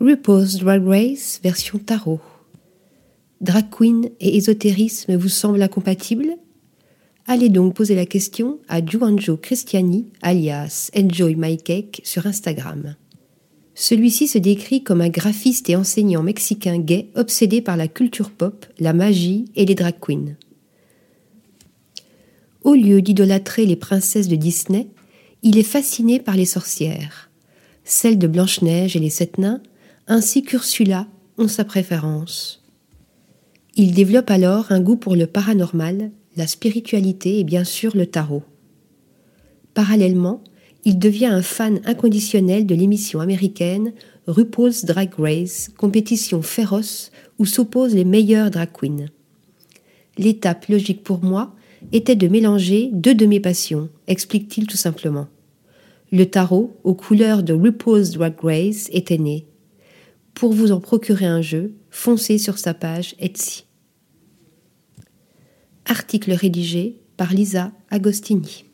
RuPaul's Drag Race version tarot. Drag queen et ésotérisme vous semblent incompatibles? Allez donc poser la question à Juanjo Christiani, alias Enjoy My Cake, sur Instagram. Celui-ci se décrit comme un graphiste et enseignant mexicain gay obsédé par la culture pop, la magie et les drag queens. Au lieu d'idolâtrer les princesses de Disney, il est fasciné par les sorcières. Celles de Blanche-Neige et les Sept Nains, ainsi qu'Ursula ont sa préférence. Il développe alors un goût pour le paranormal, la spiritualité et bien sûr le tarot. Parallèlement, il devient un fan inconditionnel de l'émission américaine RuPaul's Drag Race, compétition féroce où s'opposent les meilleurs drag queens. L'étape logique pour moi était de mélanger deux de mes passions, explique-t-il tout simplement. Le tarot, aux couleurs de RuPaul's Drag Race, était né. Pour vous en procurer un jeu, foncez sur sa page Etsy. Article rédigé par Lisa Agostini.